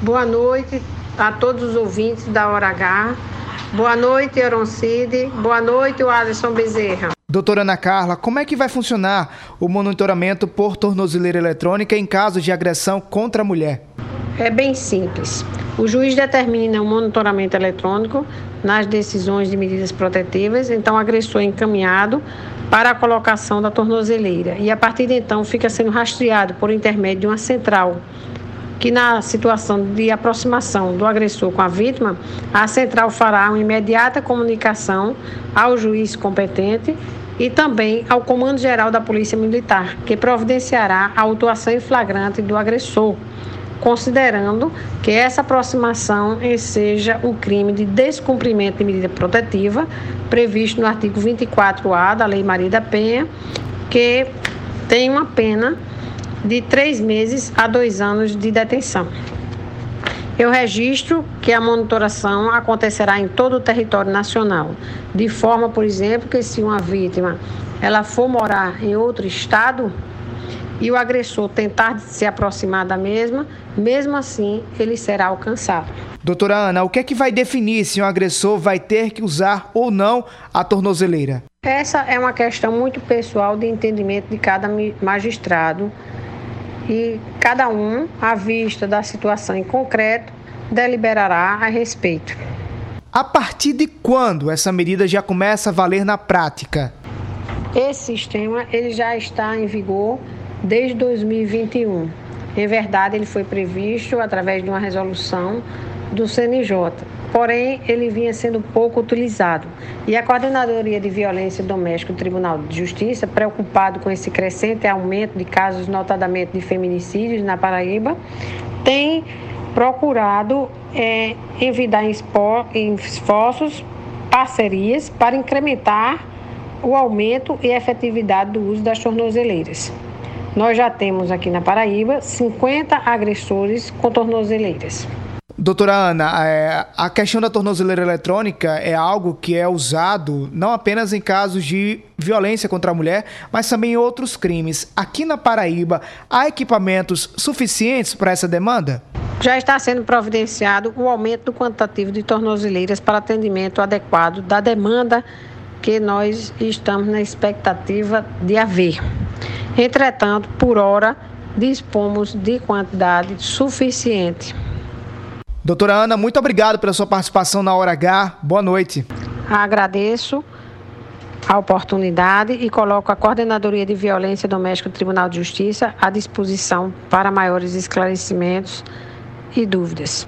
Boa noite a todos os ouvintes da Hora H. Boa noite, Cid. Boa noite, Alisson Bezerra. Doutora Ana Carla, como é que vai funcionar o monitoramento por tornozeleira eletrônica em caso de agressão contra a mulher? É bem simples. O juiz determina o monitoramento eletrônico nas decisões de medidas protetivas, então o agressor é encaminhado para a colocação da tornozeleira e a partir de então fica sendo rastreado por intermédio de uma central que na situação de aproximação do agressor com a vítima, a central fará uma imediata comunicação ao juiz competente e também ao Comando Geral da Polícia Militar, que providenciará a autuação em flagrante do agressor, considerando que essa aproximação seja o crime de descumprimento de medida protetiva previsto no artigo 24A da Lei Maria da Penha, que tem uma pena de três meses a dois anos de detenção. Eu registro que a monitoração acontecerá em todo o território nacional, de forma, por exemplo, que se uma vítima ela for morar em outro estado e o agressor tentar se aproximar da mesma, mesmo assim ele será alcançado. Doutora Ana, o que é que vai definir se um agressor vai ter que usar ou não a tornozeleira? Essa é uma questão muito pessoal de entendimento de cada magistrado e cada um, à vista da situação em concreto, deliberará a respeito. A partir de quando essa medida já começa a valer na prática? Esse sistema ele já está em vigor desde 2021. Em verdade, ele foi previsto através de uma resolução do CNJ porém ele vinha sendo pouco utilizado. E a Coordenadoria de Violência Doméstica do Tribunal de Justiça, preocupado com esse crescente aumento de casos, notadamente de feminicídios na Paraíba, tem procurado é, envidar esforços, parcerias para incrementar o aumento e efetividade do uso das tornozeleiras. Nós já temos aqui na Paraíba 50 agressores com tornozeleiras. Doutora Ana, é, a questão da tornozeleira eletrônica é algo que é usado não apenas em casos de violência contra a mulher, mas também em outros crimes. Aqui na Paraíba, há equipamentos suficientes para essa demanda? Já está sendo providenciado o aumento do quantitativo de tornozeleiras para atendimento adequado da demanda que nós estamos na expectativa de haver. Entretanto, por hora, dispomos de quantidade suficiente. Doutora Ana, muito obrigado pela sua participação na Hora H. Boa noite. Agradeço a oportunidade e coloco a Coordenadoria de Violência Doméstica do Tribunal de Justiça à disposição para maiores esclarecimentos e dúvidas.